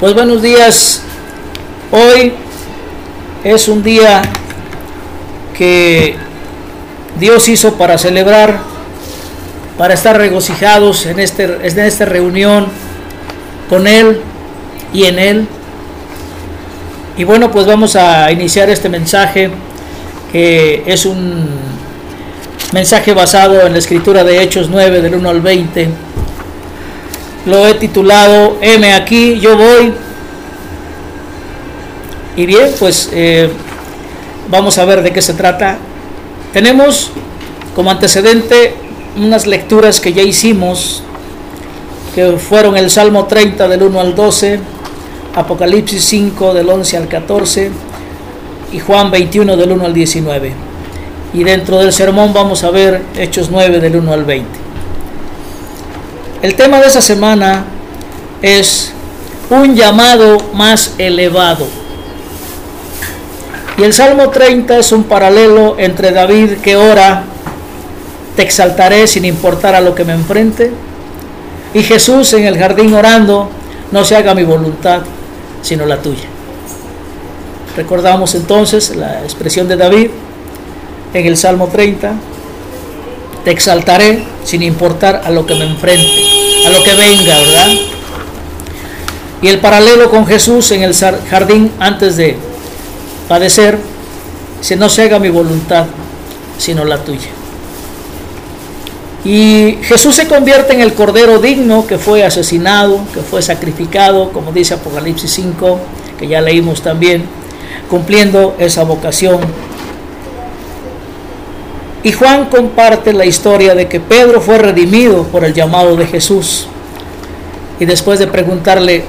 Pues buenos días. Hoy es un día que Dios hizo para celebrar, para estar regocijados en, este, en esta reunión con Él y en Él. Y bueno, pues vamos a iniciar este mensaje que es un mensaje basado en la escritura de Hechos 9 del 1 al 20 lo he titulado M aquí, yo voy. Y bien, pues eh, vamos a ver de qué se trata. Tenemos como antecedente unas lecturas que ya hicimos, que fueron el Salmo 30 del 1 al 12, Apocalipsis 5 del 11 al 14 y Juan 21 del 1 al 19. Y dentro del sermón vamos a ver Hechos 9 del 1 al 20. El tema de esa semana es un llamado más elevado. Y el Salmo 30 es un paralelo entre David que ora, te exaltaré sin importar a lo que me enfrente, y Jesús en el jardín orando, no se haga mi voluntad, sino la tuya. Recordamos entonces la expresión de David en el Salmo 30, te exaltaré sin importar a lo que me enfrente a lo que venga, ¿verdad? Y el paralelo con Jesús en el jardín antes de padecer, si no se haga mi voluntad, sino la tuya. Y Jesús se convierte en el cordero digno que fue asesinado, que fue sacrificado, como dice Apocalipsis 5, que ya leímos también, cumpliendo esa vocación y Juan comparte la historia de que Pedro fue redimido por el llamado de Jesús. Y después de preguntarle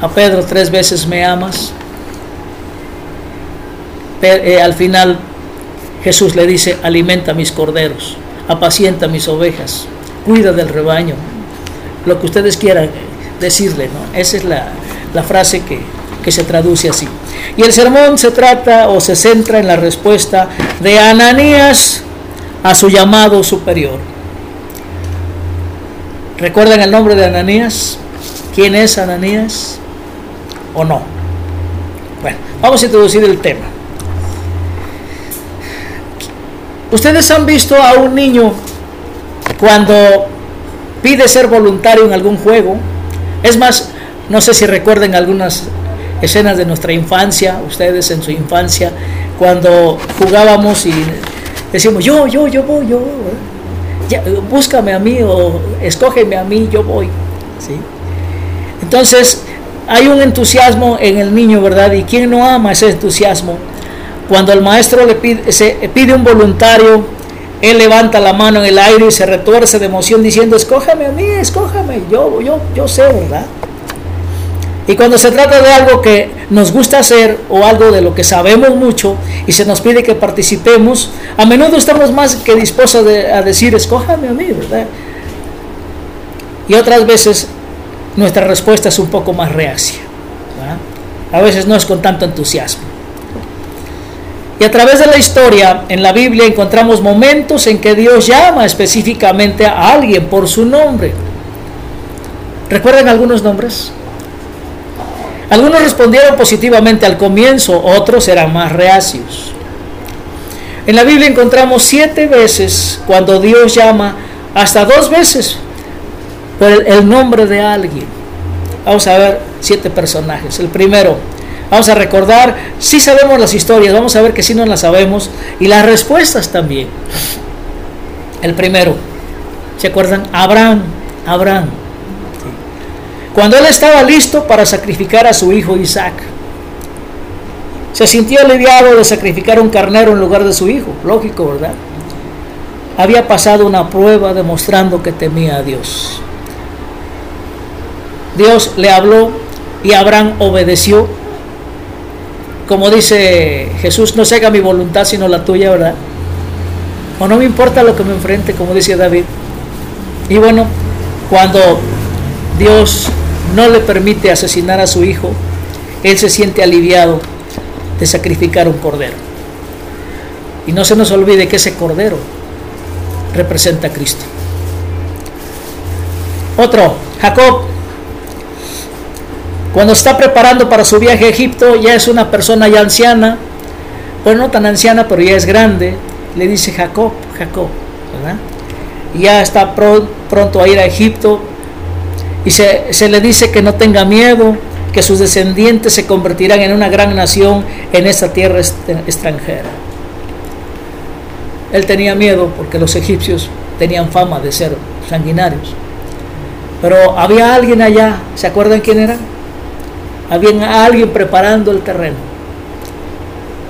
a Pedro tres veces, ¿me amas? Eh, al final Jesús le dice, alimenta mis corderos, apacienta mis ovejas, cuida del rebaño. Lo que ustedes quieran decirle, ¿no? Esa es la, frase que se traduce así. Y el sermón se trata o se centra en la respuesta de Ananías a su llamado superior. ¿Recuerdan el nombre de Ananías? ¿Quién es Ananías? ¿O no? Bueno, vamos a introducir el tema. Ustedes han visto a un niño cuando pide ser voluntario en algún juego. Es más, no sé si recuerden algunas escenas de nuestra infancia, ustedes en su infancia, cuando jugábamos y decimos, yo, yo, yo voy, yo, búscame a mí o escógeme a mí, yo voy. ¿sí? Entonces, hay un entusiasmo en el niño, ¿verdad? ¿Y quién no ama ese entusiasmo? Cuando el maestro le pide, se, pide un voluntario, él levanta la mano en el aire y se retuerce de emoción diciendo, escójame a mí, escójame, yo, yo, yo sé, ¿verdad? Y cuando se trata de algo que nos gusta hacer o algo de lo que sabemos mucho y se nos pide que participemos, a menudo estamos más que dispuestos a decir, escójame a mí, ¿verdad? Y otras veces nuestra respuesta es un poco más reacia. A veces no es con tanto entusiasmo. Y a través de la historia en la Biblia encontramos momentos en que Dios llama específicamente a alguien por su nombre. ¿Recuerdan algunos nombres? Algunos respondieron positivamente al comienzo, otros eran más reacios. En la Biblia encontramos siete veces cuando Dios llama, hasta dos veces, por el, nombre de alguien. Vamos a ver siete personajes. El primero, vamos a recordar, si sabemos las historias, vamos a ver que si no las sabemos, y las respuestas también. El primero, ¿se acuerdan? Abraham, Abraham cuando él estaba listo para sacrificar a su hijo Isaac. Se sintió aliviado de sacrificar un carnero en lugar de su hijo, lógico, ¿verdad? Había pasado una prueba demostrando que temía a Dios. Dios le habló y Abraham obedeció. Como dice Jesús, no se haga mi voluntad sino la tuya, ¿verdad? O no me importa lo que me enfrente, como dice David. Y bueno, cuando Dios no le permite asesinar a su hijo, él se siente aliviado de sacrificar un cordero. Y no se nos olvide que ese cordero representa a Cristo. Otro, Jacob. Cuando está preparando para su viaje a Egipto, ya es una persona ya anciana, bueno, no tan anciana, pero ya es grande, le dice Jacob, Jacob, ¿verdad? ya está pronto a ir a Egipto y se, se le dice que no tenga miedo, que sus descendientes se convertirán en una gran nación en esta tierra extranjera. Él tenía miedo porque los egipcios tenían fama de ser sanguinarios. Pero había alguien allá, ¿se acuerdan quién era? Había alguien preparando el terreno.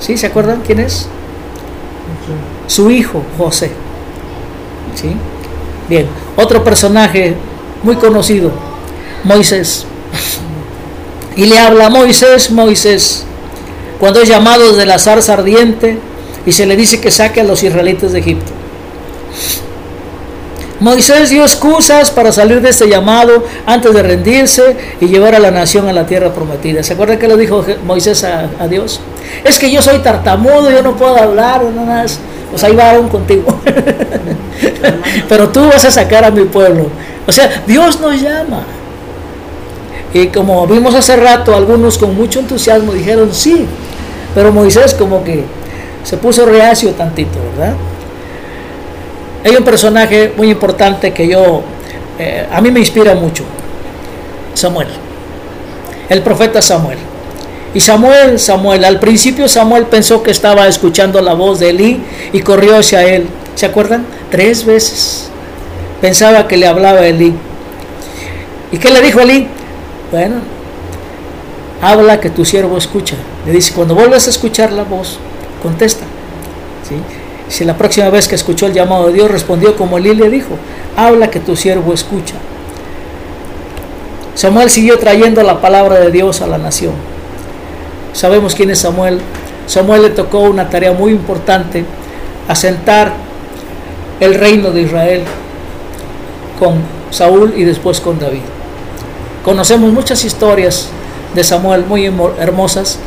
¿Sí? ¿Se acuerdan quién es? Su hijo, José. ¿Sí? Bien, otro personaje muy conocido, Moisés. Y le habla Moisés, Moisés, cuando es llamado de la zarza ardiente y se le dice que saque a los israelitas de Egipto. Moisés dio excusas para salir de este llamado antes de rendirse y llevar a la nación a la tierra prometida. ¿Se acuerda que le dijo Moisés a, Dios? Es que yo soy tartamudo, yo no puedo hablar, más. Pues ahí va aún contigo. Pero tú vas a sacar a mi pueblo. O sea, Dios nos llama. Y como vimos hace rato, algunos con mucho entusiasmo dijeron sí, pero Moisés como que se puso reacio tantito, ¿verdad? Hay un personaje muy importante que yo, eh, a mí me inspira mucho, Samuel, el profeta Samuel. Y Samuel, Samuel, al principio Samuel pensó que estaba escuchando la voz de Elí y corrió hacia él. ¿Se acuerdan? Tres veces. Pensaba que le hablaba Elí. ¿Y qué le dijo Elí? Bueno, habla que tu siervo escucha. Le dice, cuando vuelvas a escuchar la voz, contesta. Si la próxima vez que escuchó el llamado de Dios respondió como Elí le dijo, habla que tu siervo escucha. Samuel siguió trayendo la palabra de Dios a la nación. Sabemos quién es Samuel. Samuel le tocó una tarea muy importante, asentar el reino de Israel con Saúl y después con David. Conocemos muchas historias de Samuel muy hermosas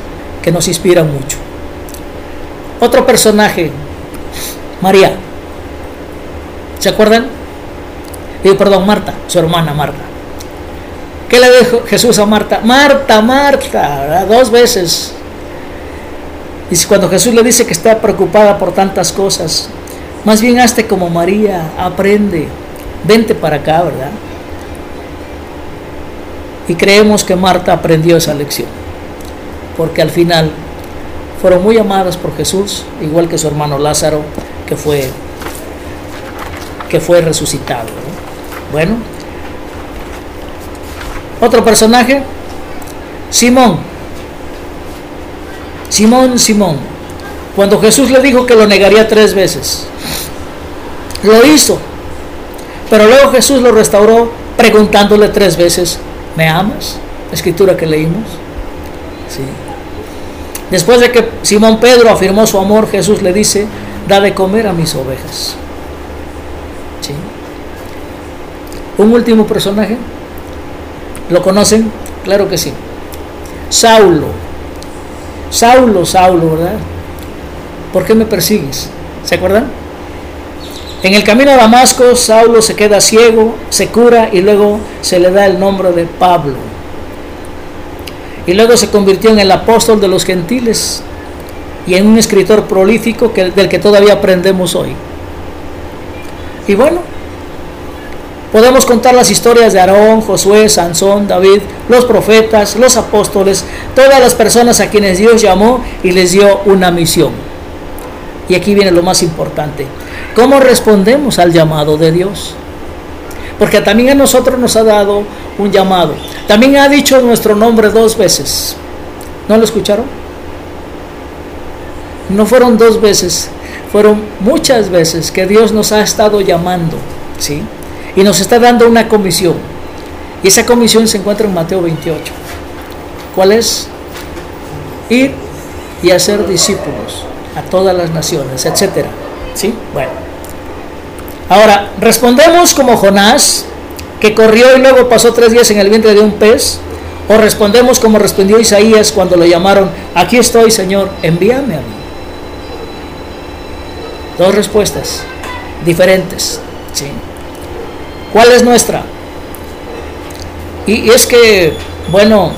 que nos inspiran mucho. Otro personaje, María. ¿Se acuerdan? Eh, perdón, Marta, su hermana Marta. ¿Qué le dijo Jesús a Marta? Marta, Marta, dos veces. Y cuando Jesús le dice que está preocupada por tantas cosas, más bien hazte como María, aprende, vente para acá, ¿verdad? Y creemos que Marta aprendió esa lección, porque al final fueron muy amadas por Jesús, igual que su hermano Lázaro, que fue, que fue resucitado. Bueno, otro personaje, Simón. Simón, Simón. Cuando Jesús le dijo que lo negaría tres veces, lo hizo. Pero luego Jesús lo restauró preguntándole tres veces, ¿me amas? escritura que leímos. Sí. Después de que Simón Pedro afirmó su amor, Jesús le dice, da de comer a mis ovejas. ¿Sí? Un último personaje. ¿Lo conocen? Claro que sí. Saulo. Saulo, Saulo, ¿verdad? ¿Por qué me persigues? ¿Se acuerdan? En el camino a Damasco, Saulo se queda ciego, se cura y luego se le da el nombre de Pablo. Y luego se convirtió en el apóstol de los gentiles y en un escritor prolífico que, del que todavía aprendemos hoy. Y bueno, podemos contar las historias de Aarón, Josué, Sansón, David, los profetas, los apóstoles, todas las personas a quienes Dios llamó y les dio una misión. Y aquí viene lo más importante. ¿Cómo respondemos al llamado de Dios? Porque también a nosotros nos ha dado un llamado. También ha dicho nuestro nombre dos veces. ¿No lo escucharon? No fueron dos veces, fueron muchas veces que Dios nos ha estado llamando, ¿sí? Y nos está dando una comisión. Y esa comisión se encuentra en Mateo 28. ¿Cuál es? Ir y hacer discípulos a todas las naciones, etcétera. ¿Sí? Bueno. Ahora, respondemos como Jonás, que corrió y luego pasó tres días en el vientre de un pez, o respondemos como respondió Isaías cuando lo llamaron, aquí estoy Señor, envíame a mí. Dos respuestas diferentes. ¿sí? ¿Cuál es nuestra? Y, es que, bueno,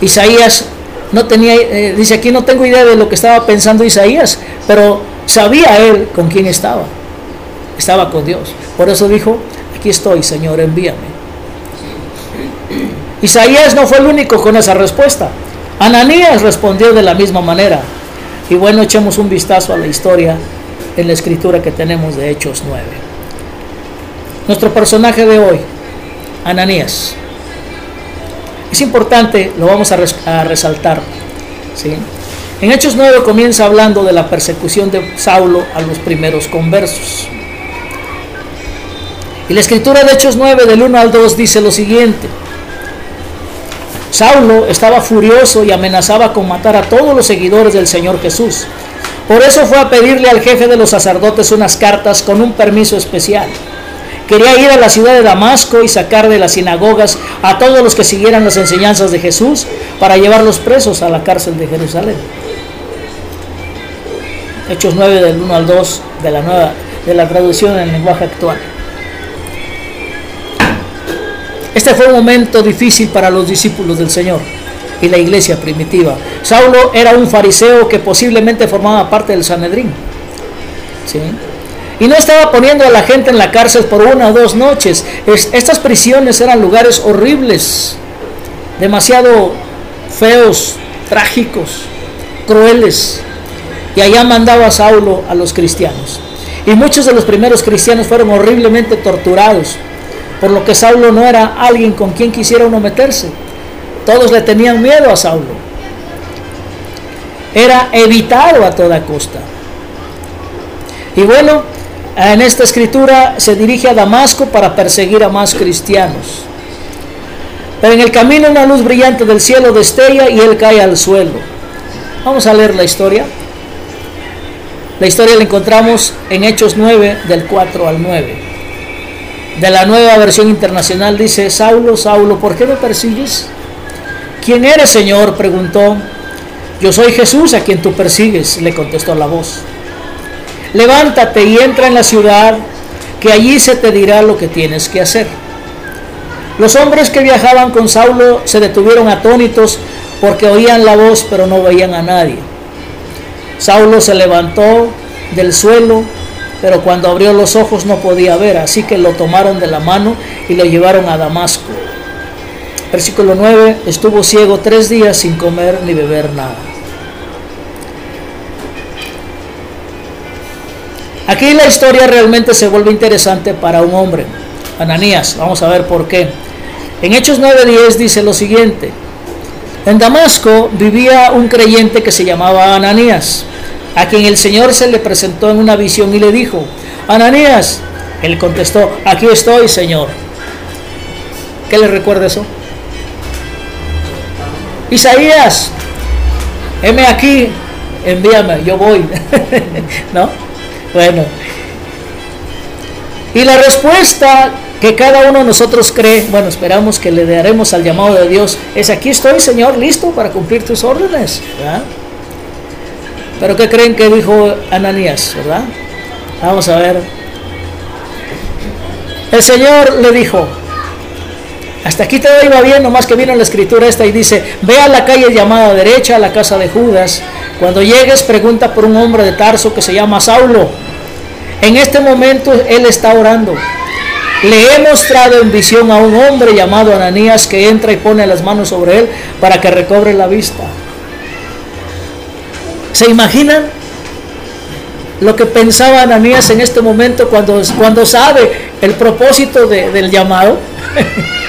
Isaías no tenía, eh, dice aquí no tengo idea de lo que estaba pensando Isaías, pero sabía él con quién estaba. Estaba con Dios. Por eso dijo, aquí estoy, Señor, envíame. Isaías no fue el único con esa respuesta. Ananías respondió de la misma manera. Y bueno, echemos un vistazo a la historia en la escritura que tenemos de Hechos 9. Nuestro personaje de hoy, Ananías. Es importante, lo vamos a, resaltar. ¿sí? En Hechos 9 comienza hablando de la persecución de Saulo a los primeros conversos. Y la escritura de Hechos 9 del 1 al 2 dice lo siguiente. Saulo estaba furioso y amenazaba con matar a todos los seguidores del Señor Jesús. Por eso fue a pedirle al jefe de los sacerdotes unas cartas con un permiso especial. Quería ir a la ciudad de Damasco y sacar de las sinagogas a todos los que siguieran las enseñanzas de Jesús para llevarlos presos a la cárcel de Jerusalén. Hechos 9 del 1 al 2 de la nueva de la traducción en lenguaje actual. Este fue un momento difícil para los discípulos del Señor y la iglesia primitiva. Saulo era un fariseo que posiblemente formaba parte del Sanedrín. Y no estaba poniendo a la gente en la cárcel por una o dos noches. estas prisiones eran lugares horribles, demasiado feos, trágicos, crueles. Y allá mandaba Saulo a los cristianos. Y muchos de los primeros cristianos fueron horriblemente torturados por lo que Saulo no era alguien con quien quisiera uno meterse. Todos le tenían miedo a Saulo. Era evitado a toda costa. Y bueno, en esta escritura se dirige a Damasco para perseguir a más cristianos. Pero en el camino una luz brillante del cielo destella y él cae al suelo. Vamos a leer la historia. La historia la encontramos en Hechos 9 del 4 al 9 de la nueva versión internacional dice, Saulo, Saulo, ¿por qué me persigues? ¿Quién eres, Señor? preguntó. Yo soy Jesús a quien tú persigues, le contestó la voz. Levántate y entra en la ciudad, que allí se te dirá lo que tienes que hacer. Los hombres que viajaban con Saulo se detuvieron atónitos porque oían la voz pero no veían a nadie. Saulo se levantó del suelo pero cuando abrió los ojos no podía ver, así que lo tomaron de la mano y lo llevaron a Damasco. Versículo 9, estuvo ciego tres días sin comer ni beber nada. Aquí la historia realmente se vuelve interesante para un hombre, Ananías, vamos a ver por qué. En Hechos 9:10 dice lo siguiente, en Damasco vivía un creyente que se llamaba Ananías a quien el Señor se le presentó en una visión y le dijo, Ananías, él contestó, aquí estoy, Señor. ¿Qué le recuerda eso? Isaías, heme aquí, envíame, yo voy. ¿No? Bueno. Y la respuesta que cada uno de nosotros cree, bueno, esperamos que le daremos al llamado de Dios, es aquí estoy, Señor, listo para cumplir tus órdenes. ¿verdad? Pero ¿qué creen que dijo Ananías, verdad? Vamos a ver. El Señor le dijo, hasta aquí todo iba bien, nomás que vino la escritura esta y dice, ve a la calle llamada derecha, a la casa de Judas. Cuando llegues, pregunta por un hombre de Tarso que se llama Saulo. En este momento él está orando. Le he mostrado en visión a un hombre llamado Ananías que entra y pone las manos sobre él para que recobre la vista. ¿Se imaginan lo que pensaba Ananías en este momento cuando, cuando sabe el propósito del llamado?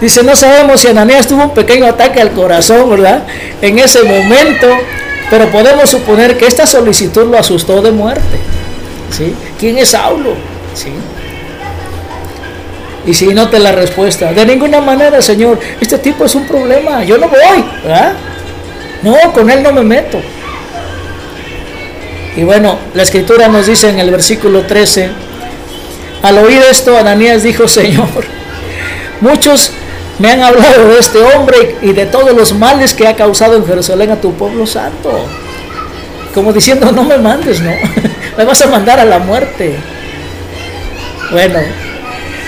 Dice, no sabemos si Ananías tuvo un pequeño ataque al corazón, ¿verdad? En ese momento, pero podemos suponer que esta solicitud lo asustó de muerte. ¿Sí? ¿Quién es Saulo? ¿Sí? Y si note la respuesta, de ninguna manera, Señor, este tipo es un problema, yo no voy. No, con él no me meto. Y bueno, la escritura nos dice en el versículo 13, al oír esto, Ananías dijo, Señor, muchos me han hablado de este hombre y de todos los males que ha causado en Jerusalén a tu pueblo santo. Como diciendo, no me mandes, no, me vas a mandar a la muerte. Bueno,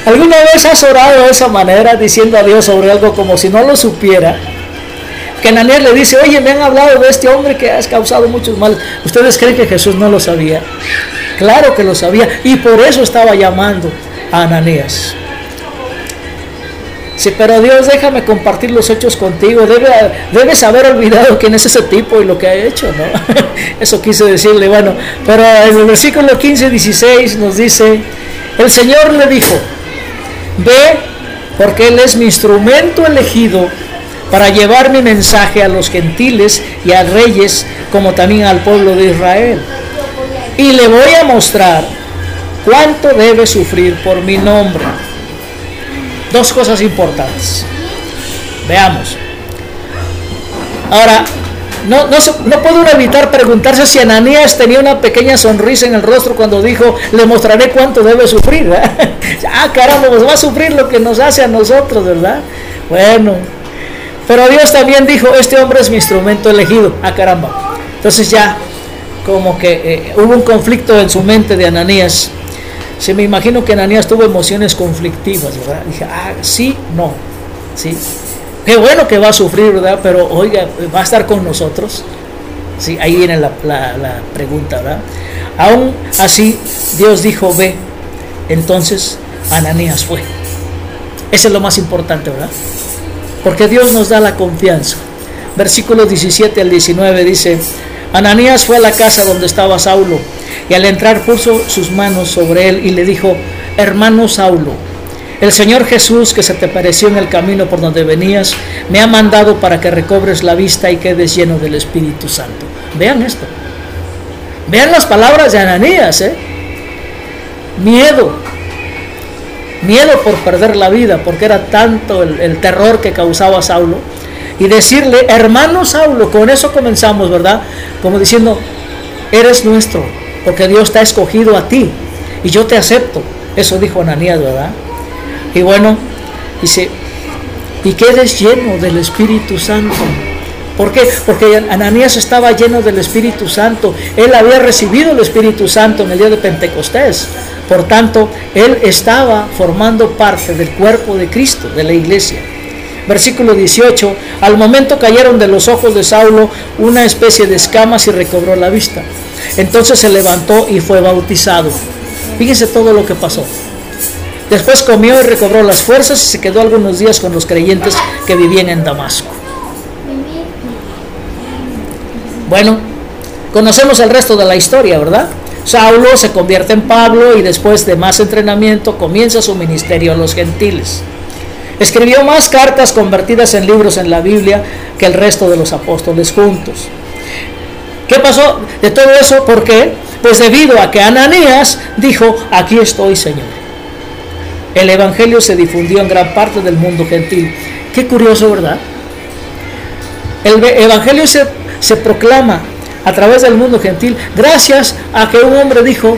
¿Alguna vez has orado de esa manera diciendo a Dios sobre algo como si no lo supiera? Que Ananías le dice, oye, me han hablado de este hombre que has causado muchos males. ¿Ustedes creen que Jesús no lo sabía? Claro que lo sabía y por eso estaba llamando a Ananías. Sí, pero Dios, déjame compartir los hechos contigo. Debe, debes haber olvidado quién es ese tipo y lo que ha hecho, ¿no? Eso quise decirle, bueno. Pero en el versículo 15, 16 nos dice, el Señor le dijo, ve porque Él es mi instrumento elegido para llevar mi mensaje a los gentiles y a reyes, como también al pueblo de Israel. Y le voy a mostrar cuánto debe sufrir por mi nombre. Dos cosas importantes. Veamos. Ahora, no, no, no puedo evitar preguntarse si Ananías tenía una pequeña sonrisa en el rostro cuando dijo, le mostraré cuánto debe sufrir. ah, caramba, pues va a sufrir lo que nos hace a nosotros, ¿verdad? Bueno, pero Dios también dijo, este hombre es mi instrumento elegido. Ah, caramba. Entonces ya como que eh, hubo un conflicto en su mente de Ananías. Se me imagino que Ananías tuvo emociones conflictivas, ¿verdad? Dije, ah, sí, no, sí. Qué bueno que va a sufrir, ¿verdad? Pero oiga, va a estar con nosotros. Sí, ahí viene la, la pregunta, ¿verdad? Aún así, Dios dijo, ve. Entonces, Ananías fue. Eso es lo más importante, ¿verdad? Porque Dios nos da la confianza. Versículos 17 al 19 dice, Ananías fue a la casa donde estaba Saulo y al entrar puso sus manos sobre él y le dijo, hermano Saulo, el Señor Jesús que se te pareció en el camino por donde venías, me ha mandado para que recobres la vista y quedes lleno del Espíritu Santo. Vean esto. Vean las palabras de Ananías. ¿eh? Miedo. Miedo por perder la vida, porque era tanto el, el terror que causaba Saulo y decirle, hermano Saulo, con eso comenzamos, ¿verdad? Como diciendo, eres nuestro, porque Dios te ha escogido a ti y yo te acepto. Eso dijo Ananías, ¿verdad? Y bueno, dice, y quedes lleno del Espíritu Santo. ¿Por qué? Porque Ananías estaba lleno del Espíritu Santo. Él había recibido el Espíritu Santo en el día de Pentecostés. Por tanto, él estaba formando parte del cuerpo de Cristo, de la iglesia versículo 18, al momento cayeron de los ojos de Saulo una especie de escamas y recobró la vista. Entonces se levantó y fue bautizado. Fíjense todo lo que pasó. Después comió y recobró las fuerzas y se quedó algunos días con los creyentes que vivían en Damasco. Bueno, conocemos el resto de la historia, ¿verdad? Saulo se convierte en Pablo y después de más entrenamiento comienza su ministerio a los gentiles. Escribió más cartas convertidas en libros en la Biblia que el resto de los apóstoles juntos. ¿Qué pasó de todo eso? ¿Por qué? Pues debido a que Ananías dijo, aquí estoy Señor. El Evangelio se difundió en gran parte del mundo gentil. Qué curioso, ¿verdad? El Evangelio se, se proclama a través del mundo gentil gracias a que un hombre dijo,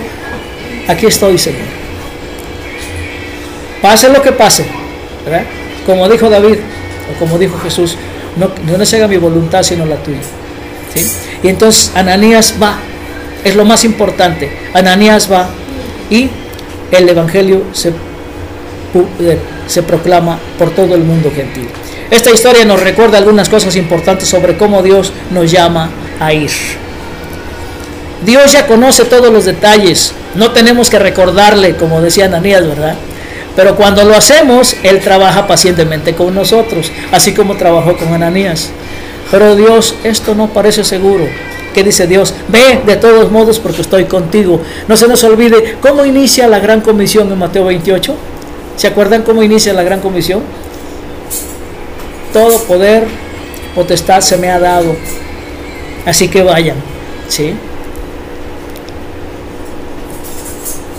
aquí estoy Señor. Pase lo que pase, como dijo David, o como dijo Jesús, no, no se haga mi voluntad sino la tuya. Y entonces Ananías va, es lo más importante. Ananías va y el Evangelio se, eh, se proclama por todo el mundo gentil. Esta historia nos recuerda algunas cosas importantes sobre cómo Dios nos llama a ir. Dios ya conoce todos los detalles, no tenemos que recordarle, como decía Ananías, ¿verdad? Pero cuando lo hacemos, Él trabaja pacientemente con nosotros, así como trabajó con Ananías. Pero Dios, esto no parece seguro. ¿Qué dice Dios? Ve de todos modos porque estoy contigo. No se nos olvide cómo inicia la gran comisión en Mateo 28. ¿Se acuerdan cómo inicia la gran comisión? Todo poder, potestad se me ha dado. Así que vayan. ¿Sí?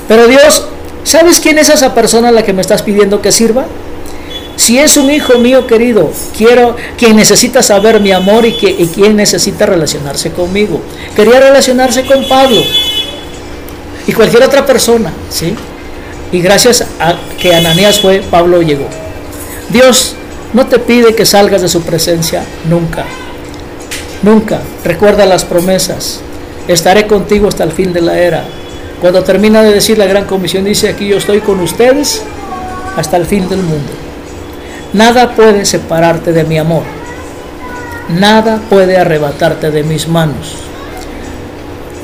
Pero Dios ¿Sabes quién es esa persona a la que me estás pidiendo que sirva? Si es un hijo mío querido, quiero quien necesita saber mi amor y, que, quien necesita relacionarse conmigo. Quería relacionarse con Pablo y cualquier otra persona, ¿sí? Y gracias a que Ananías fue, Pablo llegó. Dios no te pide que salgas de su presencia nunca. Nunca. Recuerda las promesas. Estaré contigo hasta el fin de la era. Cuando termina de decir la gran comisión, dice aquí yo estoy con ustedes hasta el fin del mundo. Nada puede separarte de mi amor. Nada puede arrebatarte de mis manos.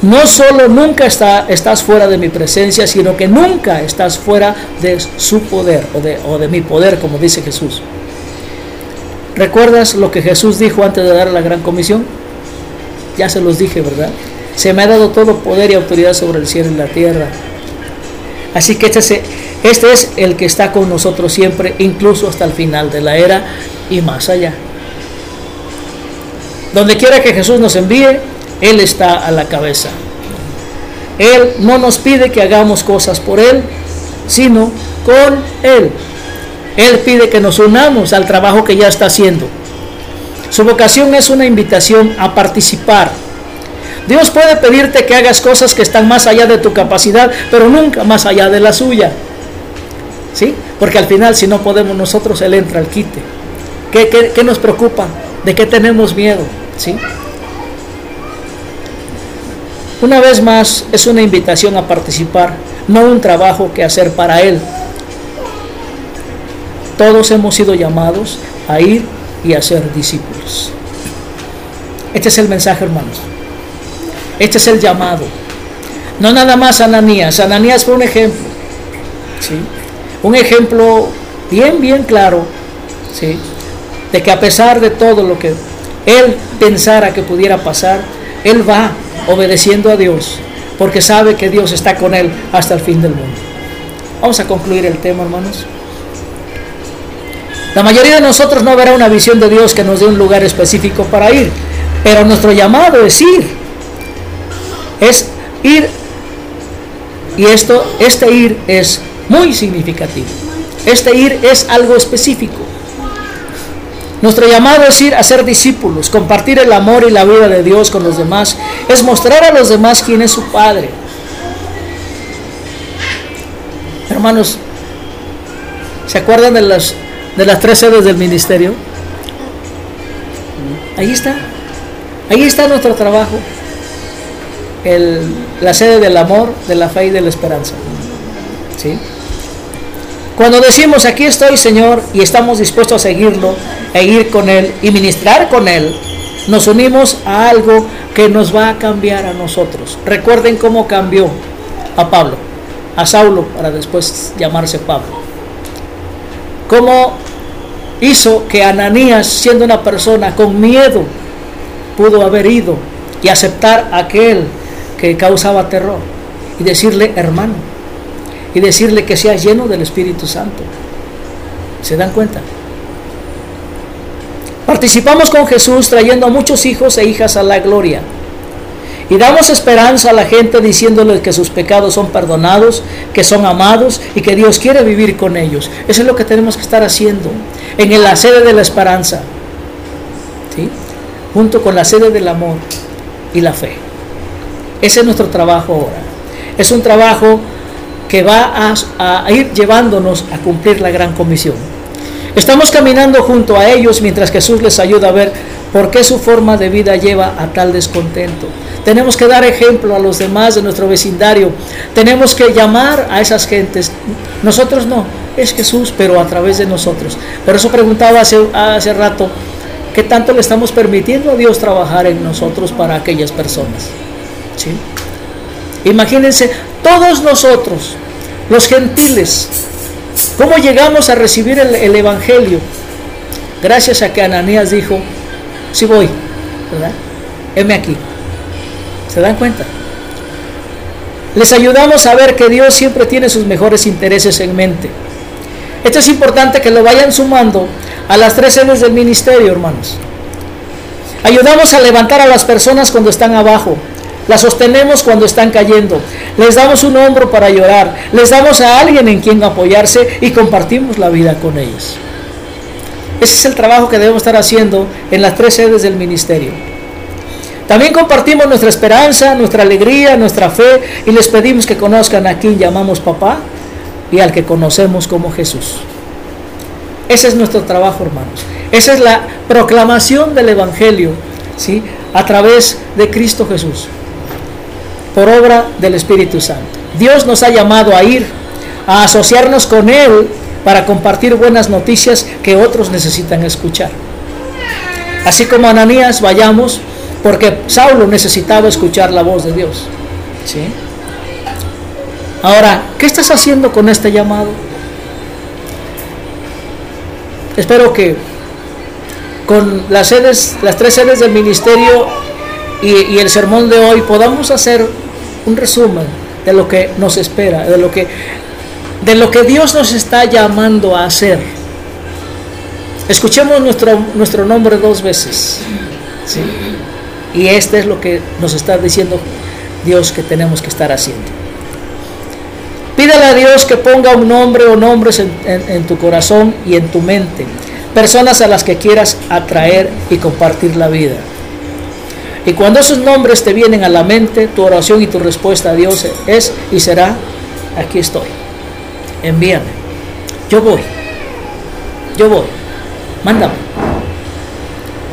No solo nunca está, estás fuera de mi presencia, sino que nunca estás fuera de su poder o de, o de mi poder, como dice Jesús. ¿Recuerdas lo que Jesús dijo antes de dar la gran comisión? Ya se los dije, ¿verdad? Se me ha dado todo poder y autoridad sobre el cielo y la tierra. Así que este, este es el que está con nosotros siempre, incluso hasta el final de la era y más allá. Donde quiera que Jesús nos envíe, Él está a la cabeza. Él no nos pide que hagamos cosas por Él, sino con Él. Él pide que nos unamos al trabajo que ya está haciendo. Su vocación es una invitación a participar Dios puede pedirte que hagas cosas que están más allá de tu capacidad, pero nunca más allá de la suya. ¿Sí? Porque al final, si no podemos nosotros, Él entra al quite. ¿Qué, nos preocupa? ¿De qué tenemos miedo? ¿Sí? Una vez más, es una invitación a participar, no un trabajo que hacer para Él. Todos hemos sido llamados a ir y a ser discípulos. Este es el mensaje, hermanos. Este es el llamado. No nada más Ananías. Ananías fue un ejemplo. ¿sí? Un ejemplo bien, bien claro. ¿sí? De que a pesar de todo lo que él pensara que pudiera pasar, él va obedeciendo a Dios. Porque sabe que Dios está con él hasta el fin del mundo. Vamos a concluir el tema, hermanos. La mayoría de nosotros no verá una visión de Dios que nos dé un lugar específico para ir, pero nuestro llamado es ir es ir. Y esto, este ir es muy significativo. Este ir es algo específico. Nuestro llamado es ir a ser discípulos, compartir el amor y la vida de Dios con los demás, es mostrar a los demás quién es su Padre. Hermanos, ¿se acuerdan de las, de las tres sedes del ministerio? Ahí está. Ahí está nuestro trabajo la sede del amor, de la fe y de la esperanza. Cuando decimos aquí estoy Señor y estamos dispuestos a seguirlo e ir con Él y ministrar con Él, nos unimos a algo que nos va a cambiar a nosotros. Recuerden cómo cambió a Pablo, a Saulo para después llamarse Pablo. Cómo hizo que Ananías, siendo una persona con miedo, pudo haber ido y aceptar aquel que causaba terror y decirle hermano y decirle que sea lleno del Espíritu Santo. ¿Se dan cuenta? Participamos con Jesús trayendo a muchos hijos e hijas a la gloria. Y damos esperanza a la gente diciéndoles que sus pecados son perdonados, que son amados y que Dios quiere vivir con ellos. Eso es lo que tenemos que estar haciendo en la sede de la esperanza, ¿sí? junto con la sede del amor y la fe. Ese es nuestro trabajo ahora. Es un trabajo que va a, ir llevándonos a cumplir la gran comisión. Estamos caminando junto a ellos mientras Jesús les ayuda a ver por qué su forma de vida lleva a tal descontento. Tenemos que dar ejemplo a los demás de nuestro vecindario. Tenemos que llamar a esas gentes. Nosotros no, es Jesús, pero a través de nosotros. Por eso preguntaba hace, hace rato, ¿qué tanto le estamos permitiendo a Dios trabajar en nosotros para aquellas personas? Imagínense, todos nosotros, los gentiles, ¿cómo llegamos a recibir el, Evangelio? Gracias a que Ananías dijo, sí voy, ¿verdad? Heme aquí. ¿Se dan cuenta? Les ayudamos a ver que Dios siempre tiene sus mejores intereses en mente. Esto es importante que lo vayan sumando a las tres sedes del ministerio, hermanos. Ayudamos a levantar a las personas cuando están abajo. La sostenemos cuando están cayendo. Les damos un hombro para llorar. Les damos a alguien en quien apoyarse y compartimos la vida con ellos. Ese es el trabajo que debemos estar haciendo en las tres sedes del ministerio. También compartimos nuestra esperanza, nuestra alegría, nuestra fe y les pedimos que conozcan a quien llamamos papá y al que conocemos como Jesús. Ese es nuestro trabajo, hermanos. Esa es la proclamación del Evangelio, ¿sí? A través de Cristo Jesús por obra del Espíritu Santo. Dios nos ha llamado a ir, a asociarnos con Él para compartir buenas noticias que otros necesitan escuchar. Así como Ananías, vayamos porque Saulo necesitaba escuchar la voz de Dios. ¿sí? Ahora, ¿qué estás haciendo con este llamado? Espero que con las sedes, las tres sedes del ministerio y, y, el sermón de hoy podamos hacer un resumen de lo que nos espera, de lo que, de lo que Dios nos está llamando a hacer. Escuchemos nuestro, nuestro nombre dos veces. ¿sí? Y este es lo que nos está diciendo Dios que tenemos que estar haciendo. Pídale a Dios que ponga un nombre o nombres en, en, en, tu corazón y en tu mente. Personas a las que quieras atraer y compartir la vida. Y cuando esos nombres te vienen a la mente, tu oración y tu respuesta a Dios es y será, aquí estoy. Envíame. Yo voy. Yo voy. Mándame.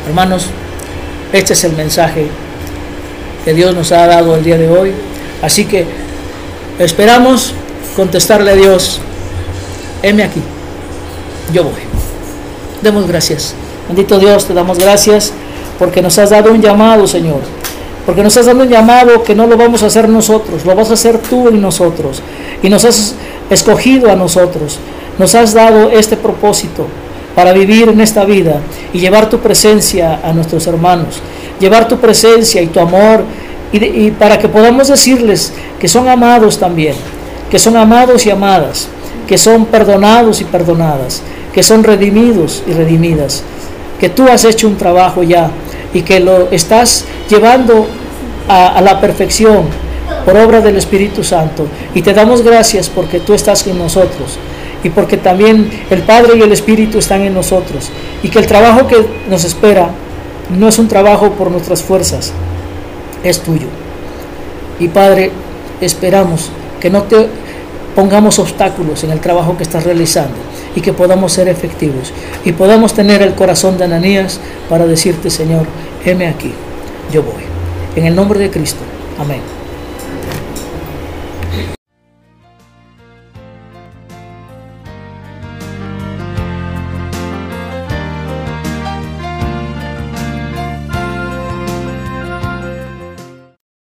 Hermanos, este es el mensaje que Dios nos ha dado el día de hoy. Así que esperamos contestarle a Dios, heme aquí, yo voy. Demos gracias. Bendito Dios, te damos gracias porque nos has dado un llamado, Señor. Porque nos has dado un llamado que no lo vamos a hacer nosotros, lo vas a hacer tú en nosotros. Y nos has escogido a nosotros. Nos has dado este propósito para vivir en esta vida y llevar tu presencia a nuestros hermanos, llevar tu presencia y tu amor y, y, para que podamos decirles que son amados también, que son amados y amadas, que son perdonados y perdonadas, que son redimidos y redimidas, que tú has hecho un trabajo ya y que lo estás llevando a, la perfección por obra del Espíritu Santo. Y te damos gracias porque tú estás con nosotros y porque también el Padre y el Espíritu están en nosotros y que el trabajo que nos espera no es un trabajo por nuestras fuerzas, es tuyo. Y Padre, esperamos que no te pongamos obstáculos en el trabajo que estás realizando y que podamos ser efectivos y podamos tener el corazón de Ananías para decirte, Señor, heme aquí, yo voy. En el nombre de Cristo. Amén.